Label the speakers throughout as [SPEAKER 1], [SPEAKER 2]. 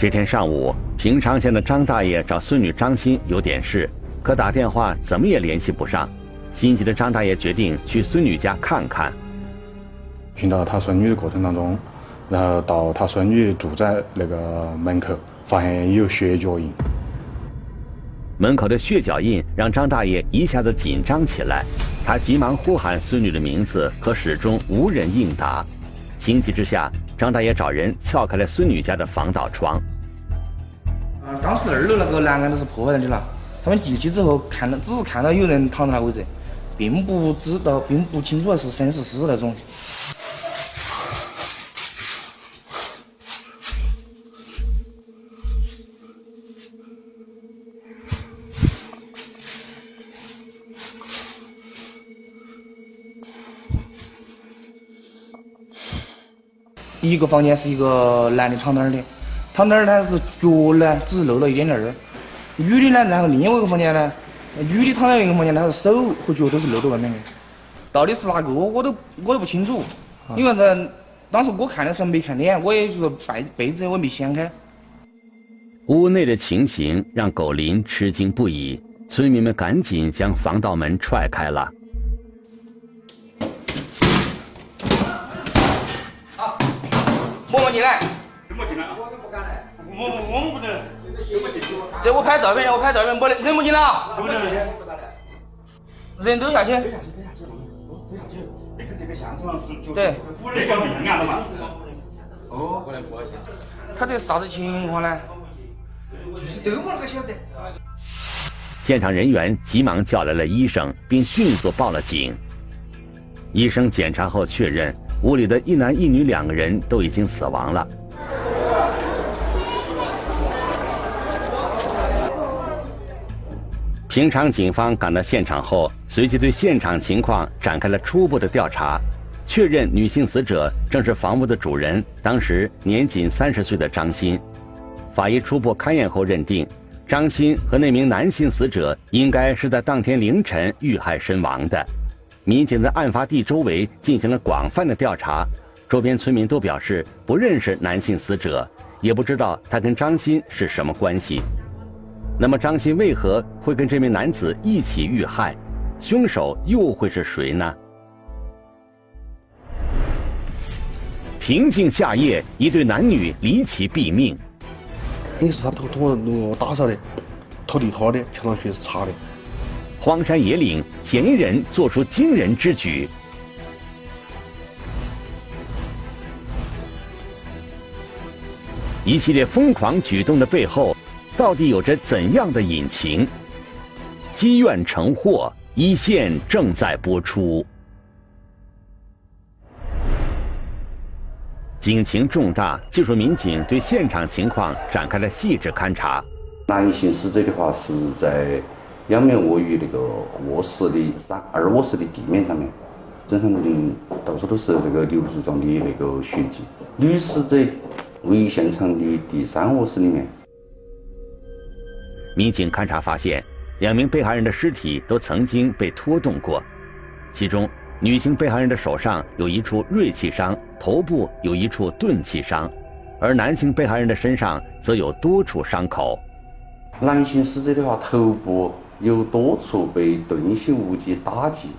[SPEAKER 1] 这天上午，平昌县的张大爷找孙女张欣有点事，可打电话怎么也联系不上。心急的张大爷决定去孙女家看看。
[SPEAKER 2] 寻找他孙女的过程当中，然后到他孙女住在那个门口，发现有血脚印。
[SPEAKER 1] 门口的血脚印让张大爷一下子紧张起来，他急忙呼喊孙女的名字，可始终无人应答。情急之下，张大爷找人撬开了孙女家的防盗窗。
[SPEAKER 3] 当时二楼那个栏杆都是破坏的了。他们进去之后，看到只是看到有人躺在那位置，并不知道，并不清楚是生是死那种。一个房间是一个男的躺在那儿的，躺那儿呢是脚呢只露了一点点儿，女的呢，然后另外一个房间呢，女的躺在一个房间，她是手和脚都是露在外面的，到底是哪个我都我都不清楚，因为在当时我看的时候没看脸，我也就是被被子我没掀开。
[SPEAKER 1] 屋内的情形让狗林吃惊不已，村民们赶紧将防盗门踹开了。
[SPEAKER 3] 默默进来。
[SPEAKER 4] 怎么进来？我不敢来。我我我们不能。
[SPEAKER 3] 这我拍照片，我拍照片，没得人不进了。
[SPEAKER 4] 不能进。
[SPEAKER 3] 人都下去。
[SPEAKER 4] 等下去，等下去，等下去。那个这个现场是就
[SPEAKER 3] 对。
[SPEAKER 4] 那叫命案了嘛？
[SPEAKER 3] 哦。他这啥子情况呢？
[SPEAKER 5] 就是都没那个晓得。
[SPEAKER 1] 现场人员急忙叫来了医生，并迅速报了警。医生检查后确认。屋里的一男一女两个人都已经死亡了。平昌警方赶到现场后，随即对现场情况展开了初步的调查，确认女性死者正是房屋的主人，当时年仅三十岁的张鑫。法医初步勘验后认定，张鑫和那名男性死者应该是在当天凌晨遇害身亡的。民警在案发地周围进行了广泛的调查，周边村民都表示不认识男性死者，也不知道他跟张鑫是什么关系。那么张鑫为何会跟这名男子一起遇害？凶手又会是谁呢？平静夏夜，一对男女离奇毙命。
[SPEAKER 6] 你是他偷偷那个打扫的，拖地拖的，墙上去是擦的。
[SPEAKER 1] 荒山野岭，嫌疑人做出惊人之举。一系列疯狂举动的背后，到底有着怎样的隐情？积怨成祸，一线正在播出。警情重大，技术民警对现场情况展开了细致勘查。
[SPEAKER 7] 男性死者的话是在。两面卧于那个卧室的三二卧室的地面上面，身上到处都是那个流水状的那个血迹。女死者位于现场的第三卧室里面。
[SPEAKER 1] 民警勘查发现，两名被害人的尸体都曾经被拖动过，其中女性被害人的手上有一处锐器伤，头部有一处钝器伤，而男性被害人的身上则有多处伤口。
[SPEAKER 7] 男性死者的话，头部。有多处被钝性物体打击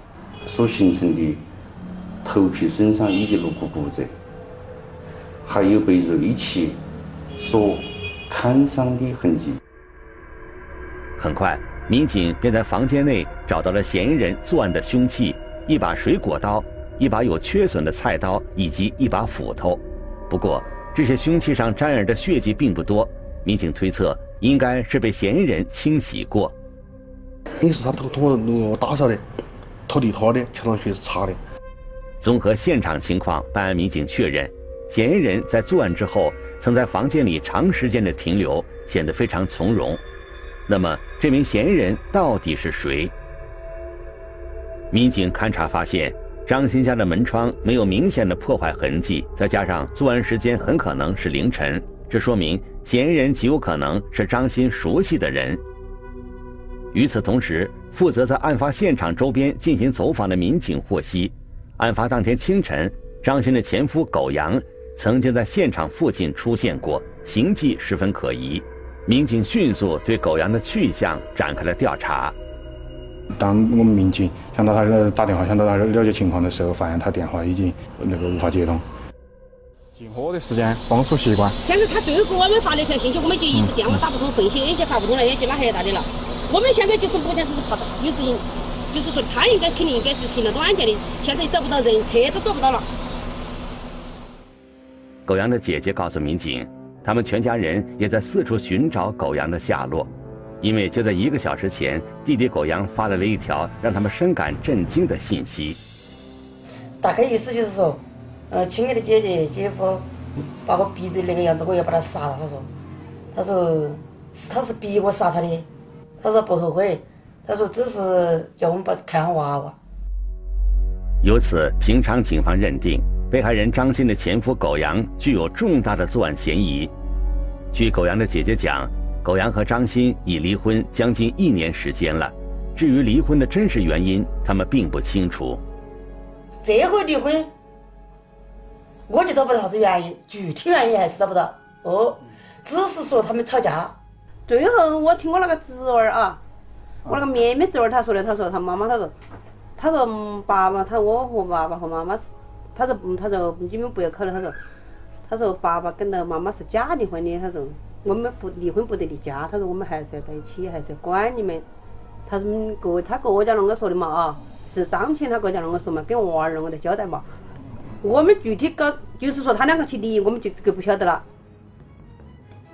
[SPEAKER 7] 所形成的头皮损伤以及颅骨骨折，还有被锐器所砍伤的痕迹。
[SPEAKER 1] 很快，民警便在房间内找到了嫌疑人作案的凶器：一把水果刀、一把有缺损的菜刀以及一把斧头。不过，这些凶器上沾染的血迹并不多，民警推测应该是被嫌疑人清洗过。
[SPEAKER 6] 也是他偷偷那个打扫的，拖地拖的，墙上血是擦的。
[SPEAKER 1] 综合现场情况，办案民警确认，嫌疑人在作案之后曾在房间里长时间的停留，显得非常从容。那么，这名嫌疑人到底是谁？民警勘查发现，张鑫家的门窗没有明显的破坏痕迹，再加上作案时间很可能是凌晨，这说明嫌疑人极有可能是张鑫熟悉的人。与此同时，负责在案发现场周边进行走访的民警获悉，案发当天清晨，张鑫的前夫苟阳曾经在现场附近出现过，行迹十分可疑。民警迅速对狗羊的去向展开了调查。
[SPEAKER 2] 当我们民警想到他打电话，想到他了解情况的时候，发现他电话已经那个无法接通。进货的时间，风俗习惯。
[SPEAKER 8] 现在他最后给我们发了一条信息，我们就一直电话打不通，分析也就发不通了，也就拉黑他的了。我们现在就是目前就是怕有事情，就是说他应该肯定应该是行了多案件的，现在找不到人，车都找不到了。
[SPEAKER 1] 狗羊的姐姐告诉民警，他们全家人也在四处寻找狗羊的下落。因为就在一个小时前，弟弟狗羊发来了一条让他们深感震惊的信息。
[SPEAKER 9] 大概意思就是说，呃，亲爱的姐姐、姐夫，把我逼的那个样子，我要把他杀了。他说，他说是他是逼我杀他的，他说不后悔，他说只是叫我们把看好娃娃。
[SPEAKER 1] 由此，平昌警方认定被害人张鑫的前夫狗阳具有重大的作案嫌疑。据狗阳的姐姐讲。狗阳和张鑫已离婚将近一年时间了，至于离婚的真实原因，他们并不清楚。
[SPEAKER 9] 这回离婚，我就找不到啥子原因，具体原因还是找不到。哦，只是说他们吵架。
[SPEAKER 8] 最后我听我那个侄儿啊，我那个妹妹侄儿他说的，他说他妈妈他说，他说爸爸他我和爸爸和妈妈是，他说他说你们不要考虑，他说，他说爸爸跟到妈妈是假离婚的，他说。我们不离婚不得离家，他说我们还是要在一起，还是要管你们。他说各他各家啷个说的嘛啊？是张倩他各家啷个说嘛？跟娃儿啷个的交代嘛？我们具体搞就是说他两个去离，我们就就不晓得了。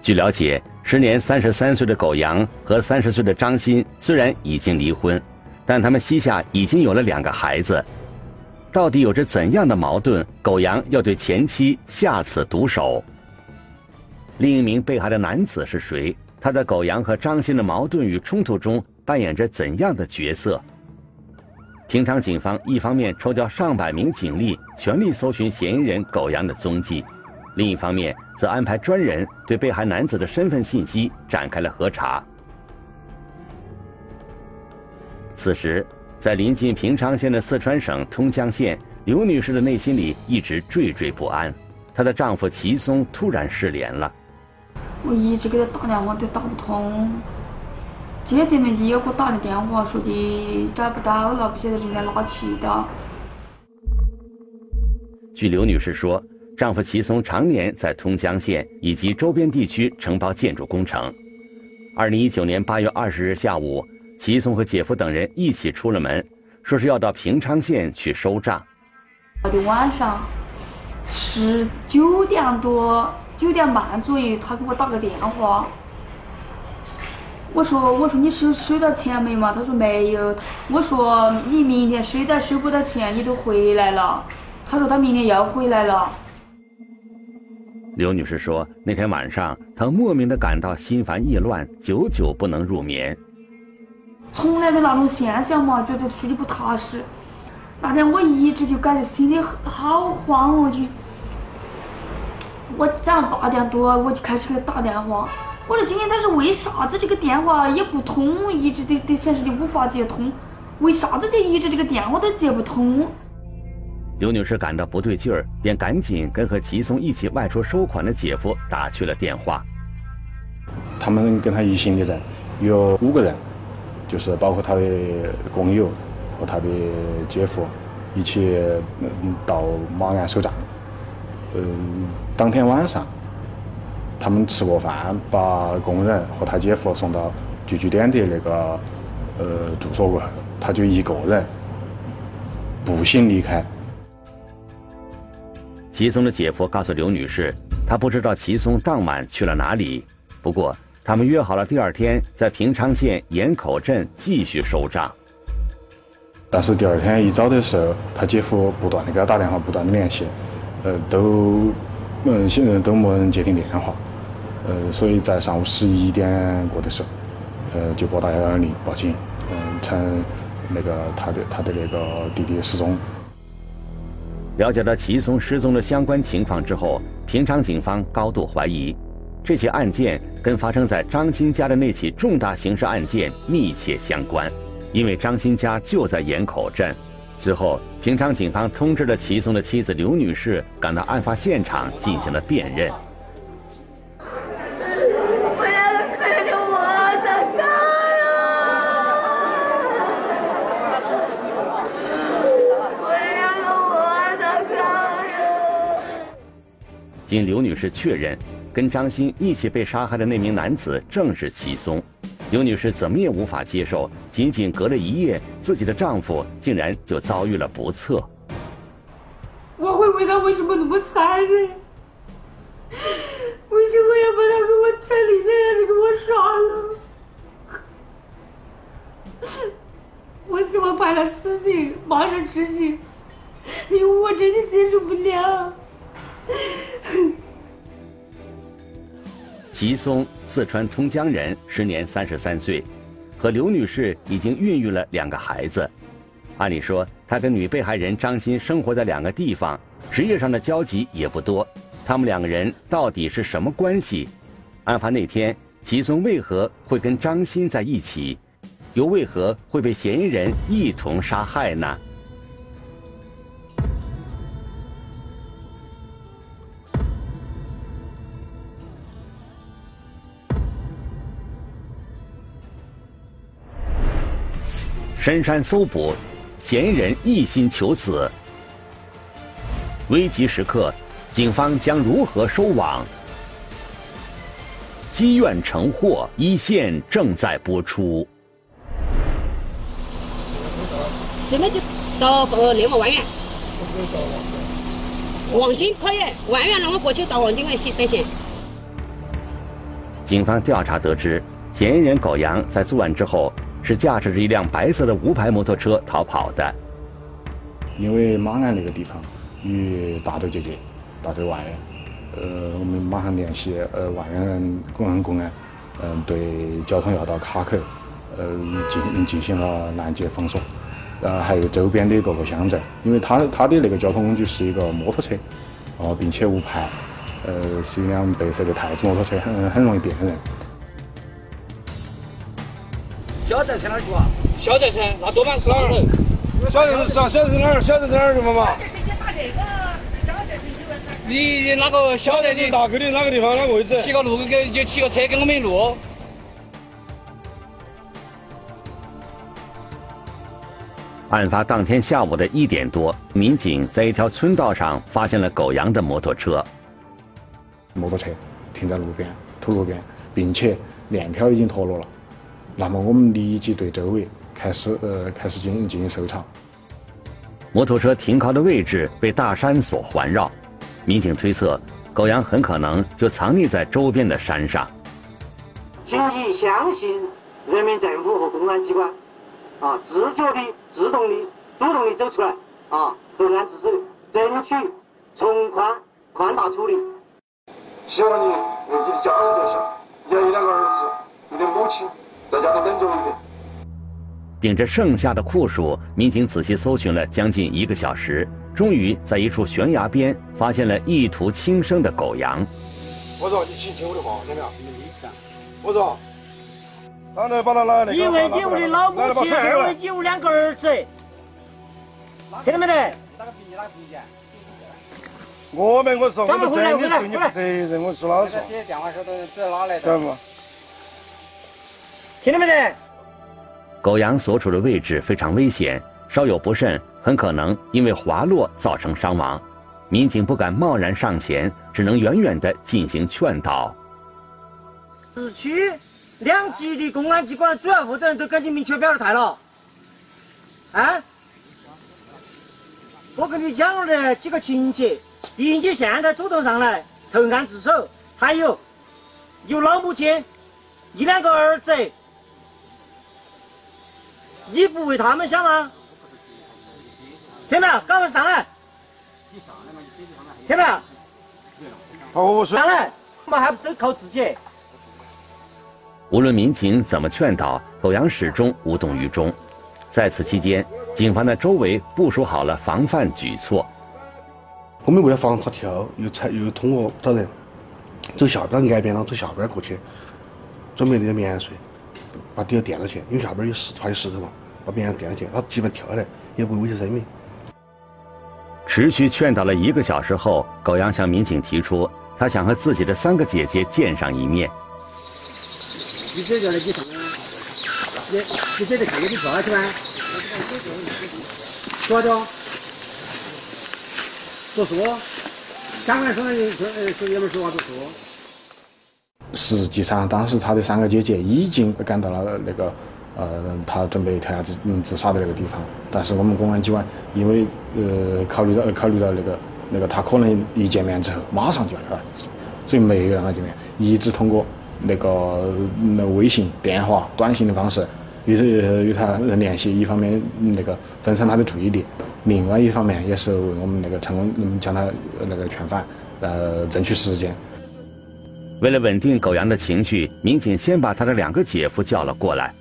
[SPEAKER 1] 据了解，时年三十三岁的狗阳和三十岁的张鑫虽然已经离婚，但他们膝下已经有了两个孩子。到底有着怎样的矛盾？狗杨要对前妻下此毒手？另一名被害的男子是谁？他在狗杨和张鑫的矛盾与冲突中扮演着怎样的角色？平昌警方一方面抽调上百名警力全力搜寻嫌疑人狗杨的踪迹，另一方面则安排专人对被害男子的身份信息展开了核查。此时，在临近平昌县的四川省通江县，刘女士的内心里一直惴惴不安。她的丈夫齐松突然失联了。
[SPEAKER 10] 我一直给他打电话都打不通，姐姐们也给我打的电话，说的找不到了，不晓得人在哪去的。
[SPEAKER 1] 据刘女士说，丈夫齐松常年在通江县以及周边地区承包建筑工程。二零一九年八月二十日下午，齐松和姐夫等人一起出了门，说是要到平昌县去收账。
[SPEAKER 10] 我的晚上十九点多。九点半左右，他给我打个电话。我说：“我说你收收到钱没嘛？”他说：“没有。”我说：“你明天收到收不到钱，你都回来了。”他说：“他明天要回来了。”
[SPEAKER 1] 刘女士说：“那天晚上，她莫名的感到心烦意乱，久久不能入眠。
[SPEAKER 10] 从来没那种现象嘛，觉得睡得不踏实。那天我一直就感觉心里好慌哦，就。我早上八点多我就开始给他打电话，我说今天他是为啥子这个电话也不通，一直都都显示的无法接通，为啥子就一直这个电话都接不通？
[SPEAKER 1] 刘女士感到不对劲儿，便赶紧跟和齐松一起外出收款的姐夫打去了电话。
[SPEAKER 2] 他们跟他一行的人有五个人，就是包括他的工友和他的姐夫一起到马鞍收账。嗯，当天晚上，他们吃过饭，把工人和他姐夫送到聚居点的那个呃住所过后，他就一个人步行离开。
[SPEAKER 1] 齐松的姐夫告诉刘女士，他不知道齐松当晚去了哪里，不过他们约好了第二天在平昌县岩口镇继续收账。
[SPEAKER 2] 但是第二天一早的时候，他姐夫不断的给他打电话，不断的联系。呃，都嗯，现在都没人接听电话，呃，所以在上午十一点过的时候，呃，就拨打幺幺零报警，嗯，称那个他的他的那个弟弟失踪。
[SPEAKER 1] 了解到齐松失踪的相关情况之后，平昌警方高度怀疑，这起案件跟发生在张鑫家的那起重大刑事案件密切相关因为张鑫家就在岩口镇。随后平昌警方通知了齐松的妻子刘女士赶到案发现场进行了辨认。我要的快的我大哥呀！我要的我的哥呀！经刘女士确认跟张鑫一起被杀害的那名男子正是齐松。刘女士怎么也无法接受，仅仅隔了一夜，自己的丈夫竟然就遭遇了不测。
[SPEAKER 10] 我会问他为什么那么残忍，为什么要把他给我成立这样的给我杀了？我希望判了死刑，马上执行，因为我真的接受不了。
[SPEAKER 1] 齐松，四川通江人，时年三十三岁，和刘女士已经孕育了两个孩子。按理说，他跟女被害人张鑫生活在两个地方，职业上的交集也不多。他们两个人到底是什么关系？案发那天，齐松为何会跟张鑫在一起？又为何会被嫌疑人一同杀害呢？深山搜捕，嫌疑人一心求死。危急时刻，警方将如何收网？积怨成祸，一线正在播出。
[SPEAKER 11] 这边就到呃内蒙万源，望京可以，万源那么过去到望京来行得行。
[SPEAKER 1] 警方调查得知，嫌疑人狗阳在作案之后。是驾驶着一辆白色的无牌摩托车逃跑的。
[SPEAKER 2] 因为马鞍那个地方与大头结界，大头外，呃，我们马上联系呃万源公安公安，嗯，对交通要道卡口，呃，进进行了拦截封锁，呃，还有周边的各个乡镇，因为他他的那个交通工具是一个摩托车，哦，并且无牌，呃，是一辆白色的太子摩托车，很很容易辨认。
[SPEAKER 12] 小寨在哪儿住啊？小寨噻，那多半是哪头？小寨是啥？小寨在哪儿？小寨在哪儿？妈妈。你那个小寨的
[SPEAKER 13] 大沟的哪个地方？哪个位置？
[SPEAKER 12] 骑个路给就骑个车给我们路。
[SPEAKER 1] 案发当天下午的一点多，民警在一条村道上发现了狗阳的摩托车。
[SPEAKER 2] 摩托车停在路边，土路边，并且链条已经脱落了。那么我们立即对周围开始呃开始进行进行搜查。
[SPEAKER 1] 摩托车停靠的位置被大山所环绕，民警推测，狗羊很可能就藏匿在周边的山上。
[SPEAKER 14] 请你相信人民政府和公安机关，啊，自觉的、自动的、主动的走出来，啊，投案自首，争取从宽宽大处理。
[SPEAKER 13] 希望你为你的家人着想，你有两个儿子，你的母亲。在家里等着一点。
[SPEAKER 1] 顶着盛夏的酷暑，民警仔细搜寻了将近一个小时，终于在一处悬崖边发现了意图轻生的狗羊。
[SPEAKER 13] 我说：“你听听我的话，听没有？我说：“刚才把他拿来
[SPEAKER 14] 因为你屋的老母亲，因为你屋两个儿子，听到没得？哪个比哪个比
[SPEAKER 13] 我们我说我们真的是你负责任，我说老实。
[SPEAKER 14] 这些电话说都这哪来的？听到没得？
[SPEAKER 1] 狗羊所处的位置非常危险，稍有不慎，很可能因为滑落造成伤亡。民警不敢贸然上前，只能远远的进行劝导。
[SPEAKER 14] 市区两级的公安机关主要负责人都跟你明确表了态了。啊？我跟你讲了几个情节，一你现在主动上来投案自首，还有有老母亲，一两个儿子。你不为他们想吗？听没有？赶快上来！听没有？
[SPEAKER 13] 好，我
[SPEAKER 14] 上来，我们还不都靠自己。
[SPEAKER 1] 无论民警怎么劝导，狗阳始终无动于衷。在此期间，警方在周围部署好了防范举措。
[SPEAKER 6] 我们为了防止跳，又才又通过找人走下边岸边了，走下边过去，准备那个棉水。把底下垫了去，因为下边有石，还有石头嘛，把别人垫了去，他基本跳下来也不会危及生命。
[SPEAKER 1] 持续劝导了一个小时后，狗阳向民警提出，他想和自己的三个姐姐见上一面。
[SPEAKER 14] 你姐姐来几趟啊？你你姐姐看你票去吗？多少？读书？
[SPEAKER 12] 刚开始说说爷们说话就说。
[SPEAKER 2] 实际上，当时他的三个姐姐已经赶到了那个呃，他准备跳下自嗯自杀的那个地方，但是我们公安机关因为呃考虑到考虑到那个那个他可能一见面之后马上就要跳下自杀，所以没有让他见面，一直通过那个那微信、电话、短信的方式与与他联系，一方面那个分散他的注意力，另外一方面也是为我们那个成功将他那个劝返呃争取时间。
[SPEAKER 1] 为了稳定狗阳的情绪，民警先把他的两个姐夫叫了过来。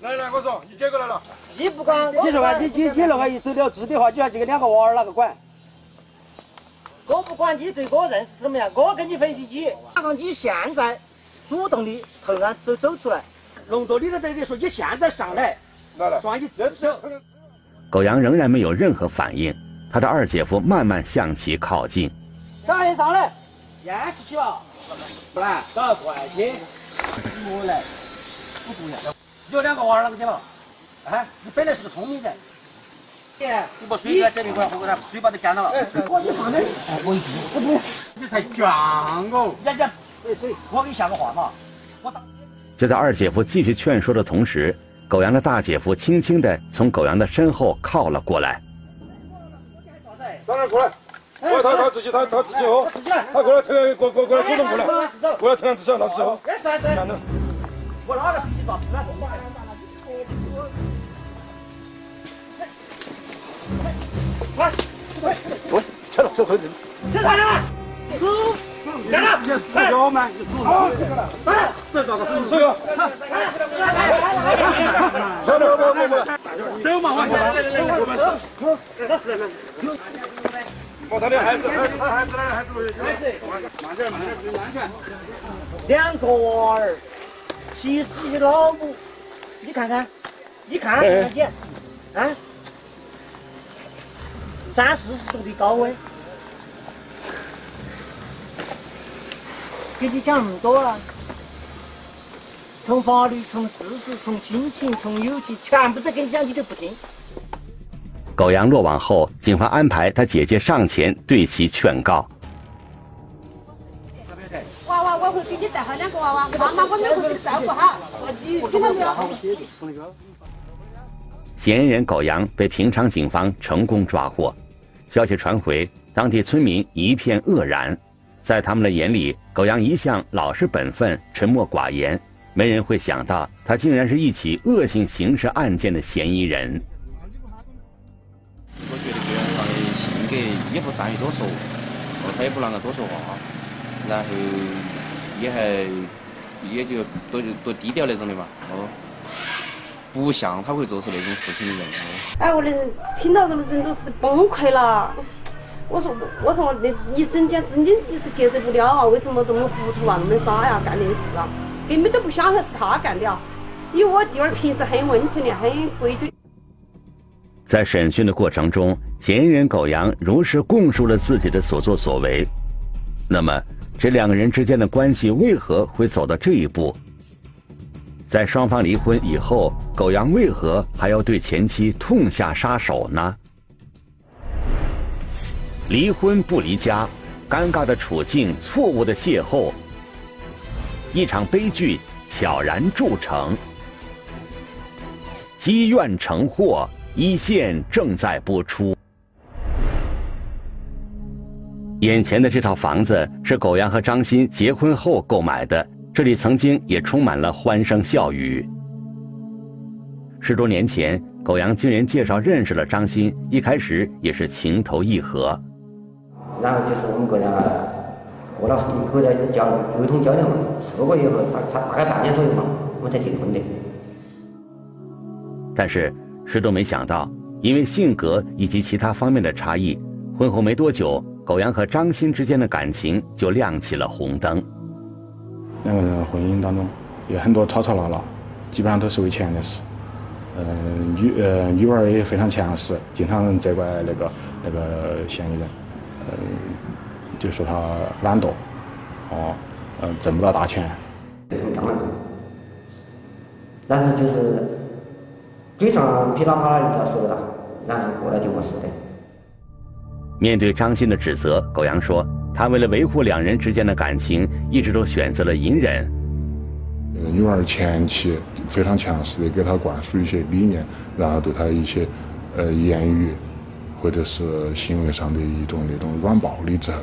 [SPEAKER 12] 来来，我说，你接过来了。
[SPEAKER 14] 你不管，
[SPEAKER 12] 你说话，你你你那话一走了之的话，就要这个两个娃儿哪个管？
[SPEAKER 14] 我不管你对我认识什么样，我跟你分析你。哪个你现在主动的投案自首走出来？
[SPEAKER 12] 龙多里头等于说你现在上来，来来，算你自首。
[SPEAKER 1] 狗阳仍然没有任何反应，他的二姐夫慢慢向其靠近。
[SPEAKER 12] 赶紧上来，验出去吧。不然找过来去。我来，我不要。有两个娃儿啷个去了？哎，你本来是个聪明人。你把水在这里块，我给他水把它干了。我你放那，哎，我我不要。你才犟哦！人家，我给你下个话嘛。我打。
[SPEAKER 1] 就在二姐夫继续劝说的同时，狗阳的大姐夫轻轻地从狗阳的身后靠了过来。
[SPEAKER 13] 当然过来。他他他自己他他自己哦，他过来投过过过来主动过来，过来投案自首，他自首。
[SPEAKER 12] 我哪个脾气大？
[SPEAKER 13] 来，喂，撤了，撤退，
[SPEAKER 14] 撤开了，走，干了，
[SPEAKER 12] 撤掉嘛，你走了，
[SPEAKER 14] 来，
[SPEAKER 13] 这咋个？这个，撤了，不不不，
[SPEAKER 12] 走嘛，往前，走，走，走。
[SPEAKER 13] 把他的孩子，孩子，孩子，孩子，孩子，
[SPEAKER 12] 慢点，慢点，注意安全。
[SPEAKER 14] 两个娃儿，七十一老母，你看看，你看看姐，啊，三四十度的高温，给你讲那么多啊，从法律，从事实，从亲情，从友情，全部都给你讲，你都不听。
[SPEAKER 1] 狗阳落网后，警方安排他姐姐上前对其劝告。
[SPEAKER 11] 娃娃，我会给你带好两个娃娃，妈妈我们会照顾好。听到没有？
[SPEAKER 1] 嫌疑人狗阳被平昌警方成功抓获。消息传回，当地村民一片愕然。在他们的眼里，狗阳一向老实本分、沉默寡言，没人会想到他竟然是一起恶性刑事案件的嫌疑人。
[SPEAKER 15] 也不善于多说，哦，他也不啷个多说话，然后也还也就多多低调那种的嘛，哦，不像他会做出那种事情的人。
[SPEAKER 8] 哎，我的听到这么人都是崩溃了。我说我说我那一瞬间真的就是接受不了啊！为什么这么糊涂啊，那么傻呀，干的事啊，根本都不晓得是他干的啊！因为我弟儿平时很温顺的，很规矩。
[SPEAKER 1] 在审讯的过程中，嫌疑人狗阳如实供述了自己的所作所为。那么，这两个人之间的关系为何会走到这一步？在双方离婚以后，狗阳为何还要对前妻痛下杀手呢？离婚不离家，尴尬的处境，错误的邂逅，一场悲剧悄然铸成，积怨成祸。一线正在播出。眼前的这套房子是狗阳和张鑫结婚后购买的，这里曾经也充满了欢声笑语。十多年前，狗阳经人介绍认识了张鑫，一开始也是情投意合。
[SPEAKER 16] 然后就是我们哥俩过了过了交沟通交流嘛，四个月后，他他大概半年左右嘛，我们才结婚的。
[SPEAKER 1] 但是。谁都没想到，因为性格以及其他方面的差异，婚后没多久，狗阳和张欣之间的感情就亮起了红灯。
[SPEAKER 2] 两个人婚姻当中有很多吵吵闹闹，基本上都是为钱的事。嗯，女呃女娃儿也非常强势，经常责怪那个那个嫌疑人，嗯，就说他懒惰，哦，嗯，挣不到大钱。
[SPEAKER 16] 但是就是。嘴上噼里啪啦一条说的了，然后过来就没事的。
[SPEAKER 1] 面对张鑫的指责，狗阳说：“他为了维护两人之间的感情，一直都选择了隐忍。”
[SPEAKER 17] 女儿前期非常强势的给他灌输一些理念，然后对他一些呃言语或者是行为上的一种那种软暴力之后，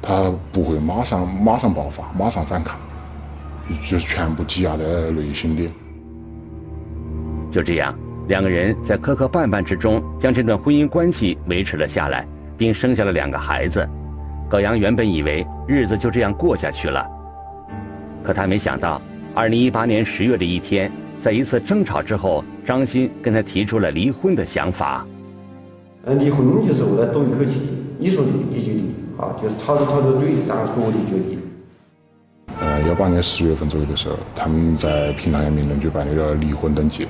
[SPEAKER 17] 他不会马上马上爆发，马上反抗，就是全部积压在内心里。
[SPEAKER 1] 就这样，两个人在磕磕绊绊之中，将这段婚姻关系维持了下来，并生下了两个孩子。高阳原本以为日子就这样过下去了，可他没想到，二零一八年十月的一天，在一次争吵之后，张鑫跟他提出了离婚的想法。
[SPEAKER 16] 呃，离婚就是为了赌一口气，你说离就离，啊，就是吵着吵着嘴，然后说离就离。
[SPEAKER 17] 呃，幺八年十月份左右的时候，他们在平塘人民政局办理了离婚登记。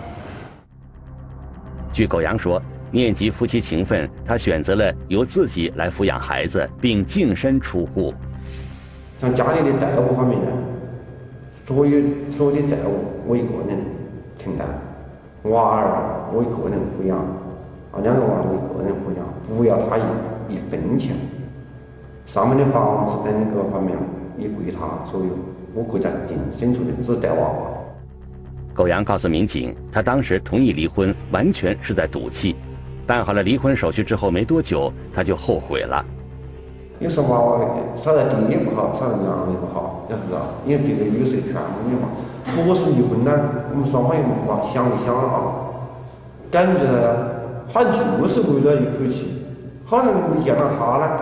[SPEAKER 1] 据狗阳说，念及夫妻情分，他选择了由自己来抚养孩子，并净身出户。
[SPEAKER 16] 像家里的债务方面，所有所有的债务我一个人承担，娃儿我一个人抚养，啊，两个娃儿我一个人抚养，不要他一一分钱。上面的房子等各方面也归他所有，我国家净身出的，只带娃娃。
[SPEAKER 1] 狗阳告诉民警，他当时同意离婚，完全是在赌气。办好了离婚手续之后没多久，他就后悔了。
[SPEAKER 16] 有时候娃娃少了爹也不好，少了娘也不好，要不知道？因为别个有谁全部的嘛。何时离婚呢？我们双方也往想一想啊，感觉好像就是为了一口气，好像你见到他呢，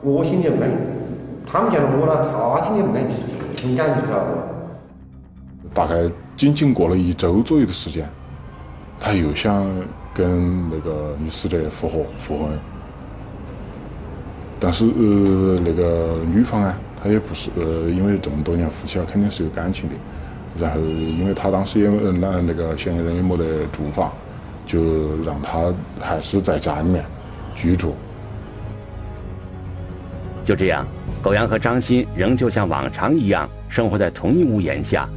[SPEAKER 16] 我心里不安；他们见到我了，他心里不安，就是这种感觉，晓得
[SPEAKER 17] 大概仅仅过了一周左右的时间，他又想跟那个女死者复合复婚，但是呃那个女方啊，她也不是呃因为这么多年夫妻了，肯定是有感情的。然后因为他当时也那那个嫌疑人也没得住房，就让他还是在家里面居住。
[SPEAKER 1] 就这样，狗阳和张鑫仍旧像往常一样生活在同一屋檐下。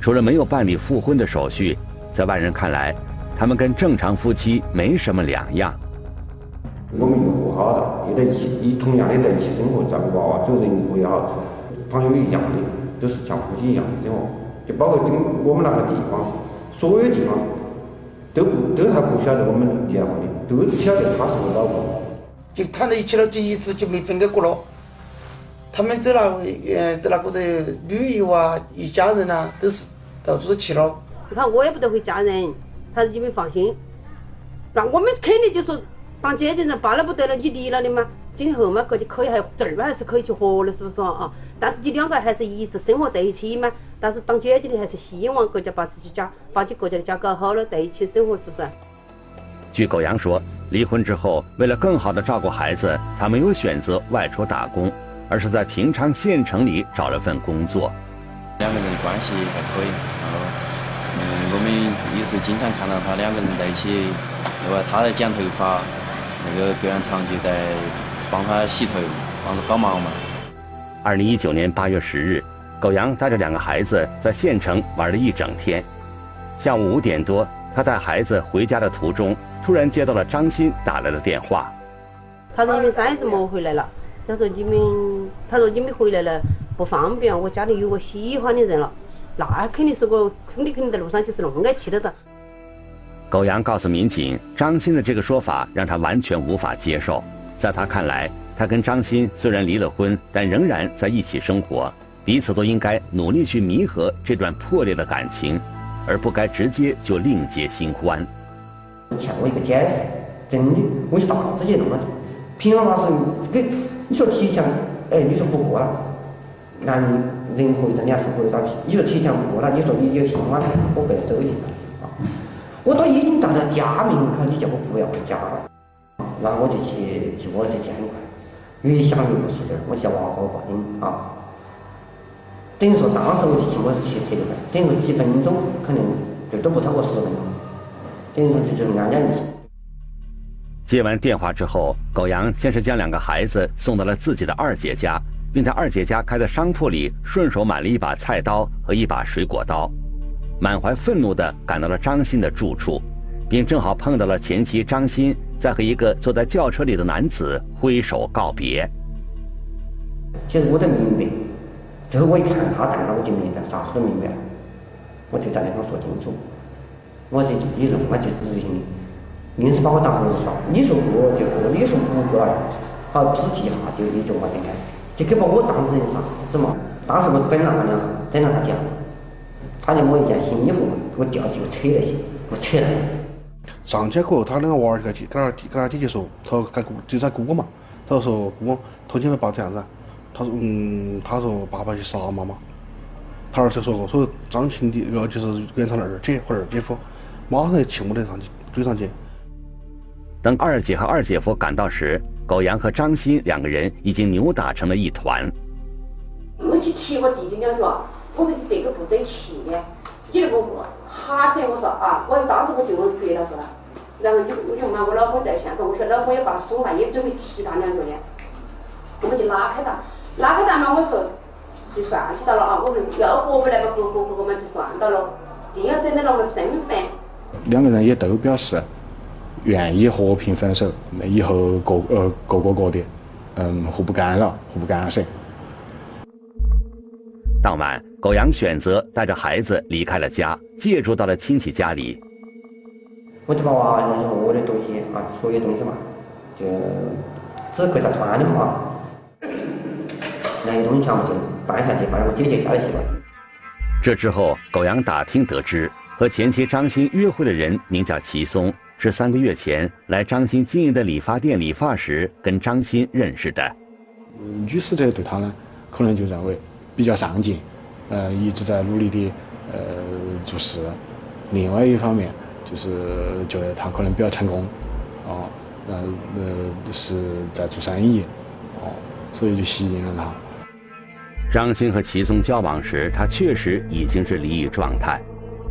[SPEAKER 1] 除了没有办理复婚的手续，在外人看来，他们跟正常夫妻没什么两样。
[SPEAKER 16] 我们又和好了，又在一起，一同样的在一起生活，照顾娃娃，走人活也好，朋友一样的，都是像夫妻一样的生活。就包括跟我们那个地方，所有地方都不都还不晓得我们离婚的，都晓得他是我老婆。
[SPEAKER 9] 就躺在一起了，就一直就没分开过了。他们走了，呃，到那个的旅游啊，一家人呐，都是到处去了。
[SPEAKER 8] 你看我也不得回家人，他说你们放心。那我们肯定就说当姐姐人罢了不得了，你离了的嘛，今后嘛，各就可以还这儿嘛还是可以去活的，是不是啊？但是你两个还是一直生活在一起嘛。但是当姐姐的还是希望各家把自己家，把你各家的家搞好了，在一起生活，是不是？
[SPEAKER 1] 据狗阳说，离婚之后，为了更好的照顾孩子，他没有选择外出打工。而是在平昌县城里找了份工作。
[SPEAKER 15] 两个人的关系还可以，然后，嗯，我们有时候经常看到他两个人在一起，另外他在剪头发，那个表演厂就在帮他洗头，帮他帮忙嘛。
[SPEAKER 1] 二零一九年八月十日，狗阳带着两个孩子在县城玩了一整天。下午五点多，他带孩子回家的途中，突然接到了张鑫打来的电话。
[SPEAKER 8] 他说：“你们三姨子莫回来了。”他说：“你们，他说你们回来了不方便，我家里有个喜欢的人了，那肯定是个，你肯定在路上就是那么爱气的的。”
[SPEAKER 1] 狗阳告诉民警，张鑫的这个说法让他完全无法接受。在他看来，他跟张鑫虽然离了婚，但仍然在一起生活，彼此都应该努力去弥合这段破裂的感情，而不该直接就另结新欢。
[SPEAKER 18] 欠我一个解释，真的，为啥子就那么平安话是给。你说提前，哎，你说不过了，男人和真的还是活得到皮。你说提前不过了，你说你有心吗？我不要走进来啊！我都已经到了家门口，你叫我不要回家了，然后我就去去我这捡一块，越想越不是劲儿，我叫娃给我报警啊！等于说当时我就去，我是去特别快，等于说几分钟，可能就都不超过十分钟，等于说就就安安一起。
[SPEAKER 1] 接完电话之后，狗阳先是将两个孩子送到了自己的二姐家，并在二姐家开的商铺里顺手买了一把菜刀和一把水果刀，满怀愤怒地赶到了张鑫的住处，并正好碰到了前妻张鑫在和一个坐在轿车里的男子挥手告别。
[SPEAKER 16] 其实我都明白，最后我一看他站那，我就明白，啥事都明白了。我就在跟他说清楚，我说你弄我就执行硬是把我当儿耍。你说过就过，你说不过来，好脾气一下就你就往前开，就给把我当成啥子嘛？当时我等了他两，等了他讲，他就摸一件新衣服，给我吊起，给我扯那些，给我扯了。
[SPEAKER 6] 上去过后，他两个娃儿就跟跟他跟他姐姐说，他说他姑就是他姑姑嘛，他说姑姑，头天的爸这样子，他说嗯，他说爸爸去杀妈妈。他儿子说过，说张琴的那个就是原厂的二姐或二姐夫，马上就气不得上去追上去。
[SPEAKER 1] 等二姐和二姐夫赶到时，狗阳和张鑫两个人已经扭打成了一团。
[SPEAKER 11] 我去踢我弟弟两脚，我说你这个不争气的，你那个哈子，我说啊，我当时我就觉得说，然后有有嘛，我老公在现场，我说老公也把手嘛，也准备踢他两脚的，我们就拉开他，拉开他嘛，我说。就算起到了啊！我说要活回来嘛，过过过嘛就算到了，定要整得了我们身份。
[SPEAKER 2] 两个人也都表示愿意和平分手，那以后各呃各过各的，嗯，互不干扰，互不干涉。
[SPEAKER 1] 当晚，狗阳选择带着孩子离开了家，借住到了亲戚家里。
[SPEAKER 16] 我就把娃娃和我的东西啊，所有东西嘛，就只给他穿的嘛。那些东西全部就搬下去，搬我姐姐家里去了。
[SPEAKER 1] 这之后，狗阳打听得知，和前妻张欣约会的人名叫齐松，是三个月前来张鑫经营的理发店理发时跟张鑫认识的。
[SPEAKER 2] 女死者对他呢，可能就认为比较上进，呃，一直在努力的呃做事。另外一方面，就是觉得他可能比较成功，啊，呃呃是在做生意，哦，所以就吸引了他。
[SPEAKER 1] 张鑫和齐松交往时，他确实已经是离异状态，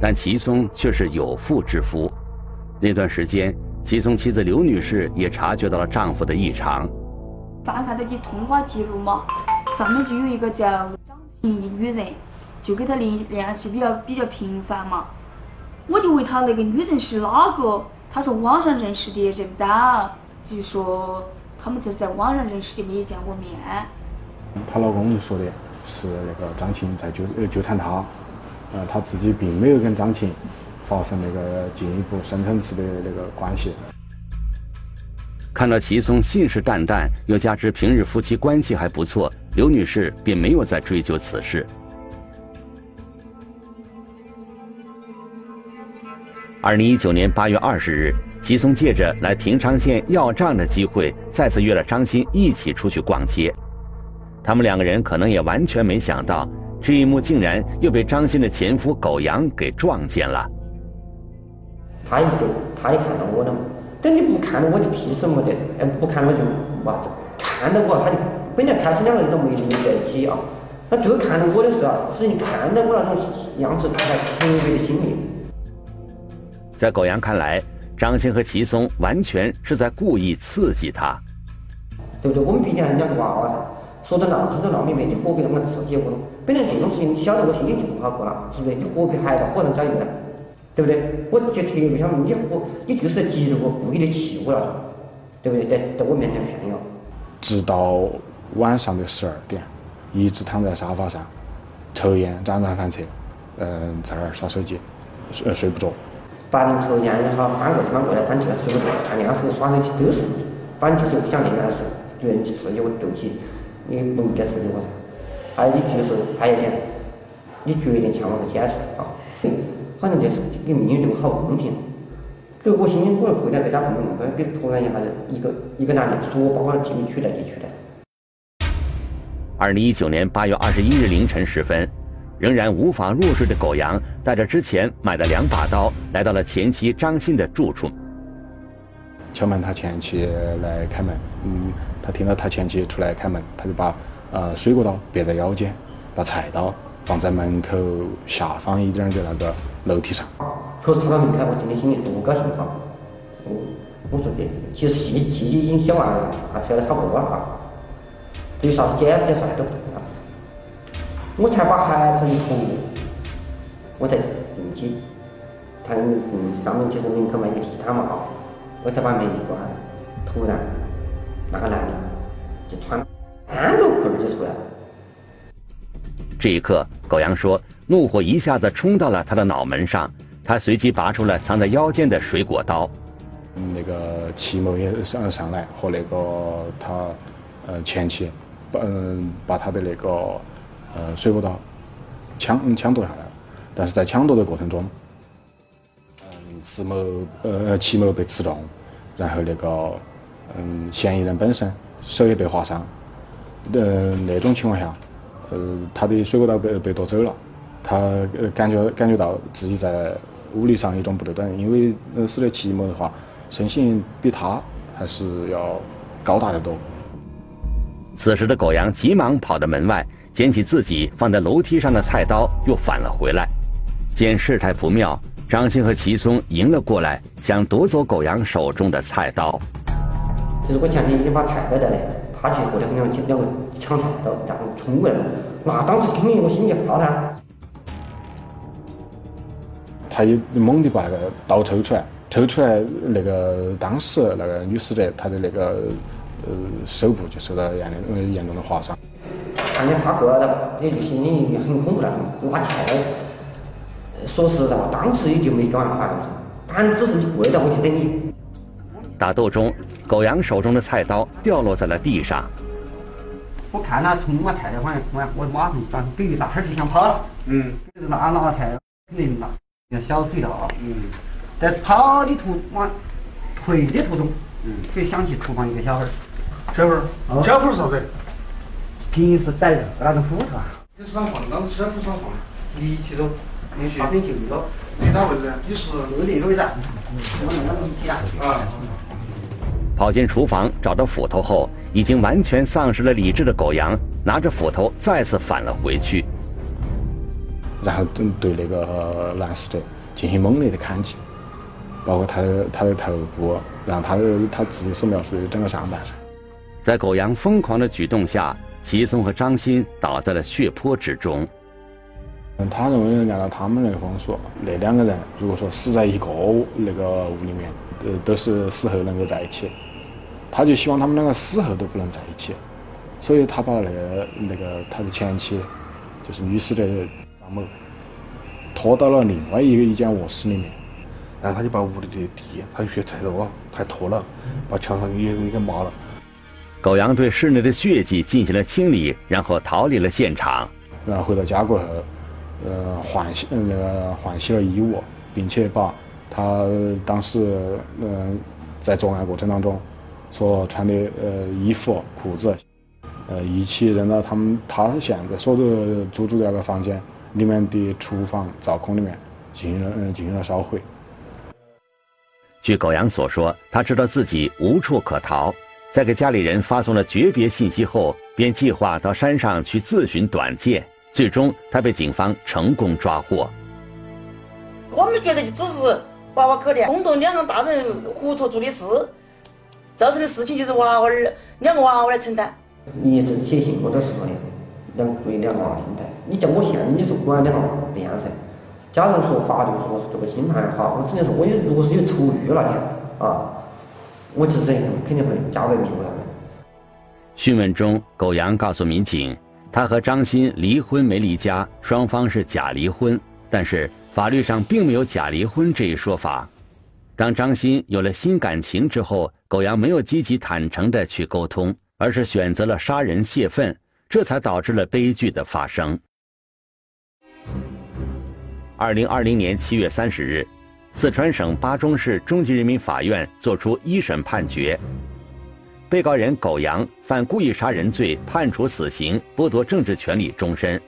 [SPEAKER 1] 但齐松却是有妇之夫。那段时间，齐松妻子刘女士也察觉到了丈夫的异常。
[SPEAKER 10] 翻看他的通话记录嘛，上面就有一个叫张琴的女人，就跟他联联系比较比较频繁嘛。我就问他那个女人是哪个，他说网上认识的，认不到，就说他们在在网上认识的，没有见过面。
[SPEAKER 2] 她老公就说的。是那个张琴在纠呃纠缠他，呃，他自己并没有跟张琴发生那个进一步深层次的那个关系。
[SPEAKER 1] 看到齐松信誓旦旦，又加之平日夫妻关系还不错，刘女士便没有再追究此事。二零一九年八月二十日，齐松借着来平昌县要账的机会，再次约了张鑫一起出去逛街。他们两个人可能也完全没想到，这一幕竟然又被张鑫的前夫狗阳给撞见了。
[SPEAKER 16] 他一走，他也看到我了嘛。等你不看到我就屁事没得，哎，不看到我就啥子？看到我他就本来开始两个人都没没在一起啊，他最后看到我的时候，只是看到我那种样子，他才特别的心密。
[SPEAKER 1] 在狗阳看来，张鑫和齐松完全是在故意刺激他。
[SPEAKER 16] 对不对？我们毕竟还是两个娃娃噻。说的那么清楚那么明白，你何必那么刺激我？本来这种事情，你晓得我心里就不好过了，是不是？你何必还到火上浇油呢？对不对？我就特别想，你我你就是在激怒我，故意的气我了，对不对？在在我面前炫耀。
[SPEAKER 2] 直到晚上的十二点，一直躺在沙发上抽烟，辗转反侧，嗯，在那儿耍手机，睡睡不着。
[SPEAKER 16] 反正抽烟也好，翻过去翻过来，反正睡不着，看电视、耍手机都睡不着。反正就是想那件事，有人去刺激我斗气。你不应该刺激我噻，还有你就是还有一点，你决定向我去解释啊，反正就是你命运对我好公平，给我辛辛苦苦回来在家混那么多，给突然一下子一个一个男的说把我替你取代就取代。
[SPEAKER 1] 二零一九年八月二十一日凌晨时分，仍然无法入睡的狗阳带着之前买的两把刀来到了前妻张鑫的住处。
[SPEAKER 2] 敲门，他前妻来开门。嗯，他听到他前妻出来开门，他就把呃水果刀别在腰间，把菜刀放在门口下方一点的那个楼梯上。
[SPEAKER 16] 可是他门开，我今天心里多高兴啊！我我说的，其实戏戏已经写完了，啊，扯得差不多了啊。至于啥子剪不剪，啥都不重要。我才把孩子一哄，我才进去。他嗯上面就是门口卖个地摊嘛啊。我才把门一关，突然那个男的就穿三个裤子就出来了。
[SPEAKER 1] 这一刻，狗阳说，怒火一下子冲到了他的脑门上，他随即拔出了藏在腰间的水果刀。
[SPEAKER 2] 那个齐某也上上来和那个他呃前妻，嗯把他的那个呃水果刀抢抢夺下来了，但是在抢夺的过程中，嗯，石某呃齐某被刺中，然后那个嗯嫌疑人本身手也被划伤，呃那种情况下，呃他的水果刀被被夺走了，他呃感觉感觉到自己在物理上一种不对等，因为呃死的齐某的话。身形比他还是要高大得多。
[SPEAKER 1] 此时的狗羊急忙跑到门外，捡起自己放在楼梯上的菜刀，又返了回来。见事态不妙，张鑫和齐松迎了过来，想夺走狗羊手中的菜刀。
[SPEAKER 16] 就是我前天已经把菜刀带来，他去过来，两个两个抢菜刀，然后冲过来了。那当时肯定我心里怕噻。
[SPEAKER 2] 他也猛地把那个刀抽出来。抽出来，那个当时那个女死者她的那个呃手部就受到严重严重的划伤。
[SPEAKER 16] 看见他过来了，也就心里很恐怖了，拿起菜刀。说实在话，当时也就没敢反抗，反正只是跪在我去等你。
[SPEAKER 1] 打斗中，狗阳手中的菜刀掉落在了地上。
[SPEAKER 12] 我看他从我太太方向冲啊，我马上就给一大哈就想跑了。嗯。就是拿拿菜刀，肯定拿要小死一道啊。嗯。在跑的途往回的途中，嗯，就想起厨房一个小孩儿，
[SPEAKER 6] 小孩儿，小孩儿啥子？
[SPEAKER 12] 平时逮着那种斧头啊。
[SPEAKER 6] 你是啷放？当时小斧啷放？
[SPEAKER 12] 力气都，发生就了。
[SPEAKER 6] 你哪位置？你是
[SPEAKER 12] 二里位置。我弄那么一起啊。啊。
[SPEAKER 1] 跑进厨房找到斧头后，已经完全丧失了理智的狗羊拿着斧头再次返了回去，
[SPEAKER 2] 然后对对那个男死者进行猛烈的砍击。包括他的他的头部，然后他的他自己所描述的整个上半身，
[SPEAKER 1] 在狗羊疯狂的举动下，齐松和张鑫倒在了血泊之中。
[SPEAKER 2] 嗯，他认为按照他们那个风俗，那两个人如果说死在一个那个屋里面，呃，都是死后能够在一起，他就希望他们两个死后都不能在一起，所以他把那个那个他的前妻，就是女死者张某，拖到了另外一个一间卧室里面。
[SPEAKER 6] 然后他就把屋里的地，他血太多了，太拖了，把墙上也给抹了。
[SPEAKER 1] 狗阳对室内的血迹进行了清理，然后逃离了现场。
[SPEAKER 2] 然后回到家过后，呃，换洗那个换洗了衣物，并且把他当时嗯在作案过程当中所穿的呃衣服、裤子，呃一起扔到他们他现在所住租住的那个房间里面的厨房灶孔里面，进行了嗯进行了烧毁。
[SPEAKER 1] 据狗阳所说，他知道自己无处可逃，在给家里人发送了诀别信息后，便计划到山上去自寻短见。最终，他被警方成功抓获。
[SPEAKER 9] 我们觉得就只是娃娃可怜，轰动两个大人糊涂做的事，造成的事情就是娃娃儿两个娃娃来承担。
[SPEAKER 16] 你这写信我都是说的，两对两个娃娃承担。你叫我现在你说管两个变噻？假如说法律说这个心态好，我只能说，我有如果是有出狱那天啊，我就是肯定会加倍弥补他们。
[SPEAKER 1] 讯问中，狗阳告诉民警，他和张鑫离婚没离家，双方是假离婚，但是法律上并没有假离婚这一说法。当张鑫有了新感情之后，狗阳没有积极坦诚的去沟通，而是选择了杀人泄愤，这才导致了悲剧的发生。二零二零年七月三十日，四川省巴中市中级人民法院作出一审判决，被告人狗阳犯故意杀人罪，判处死刑，剥夺政治权利终身。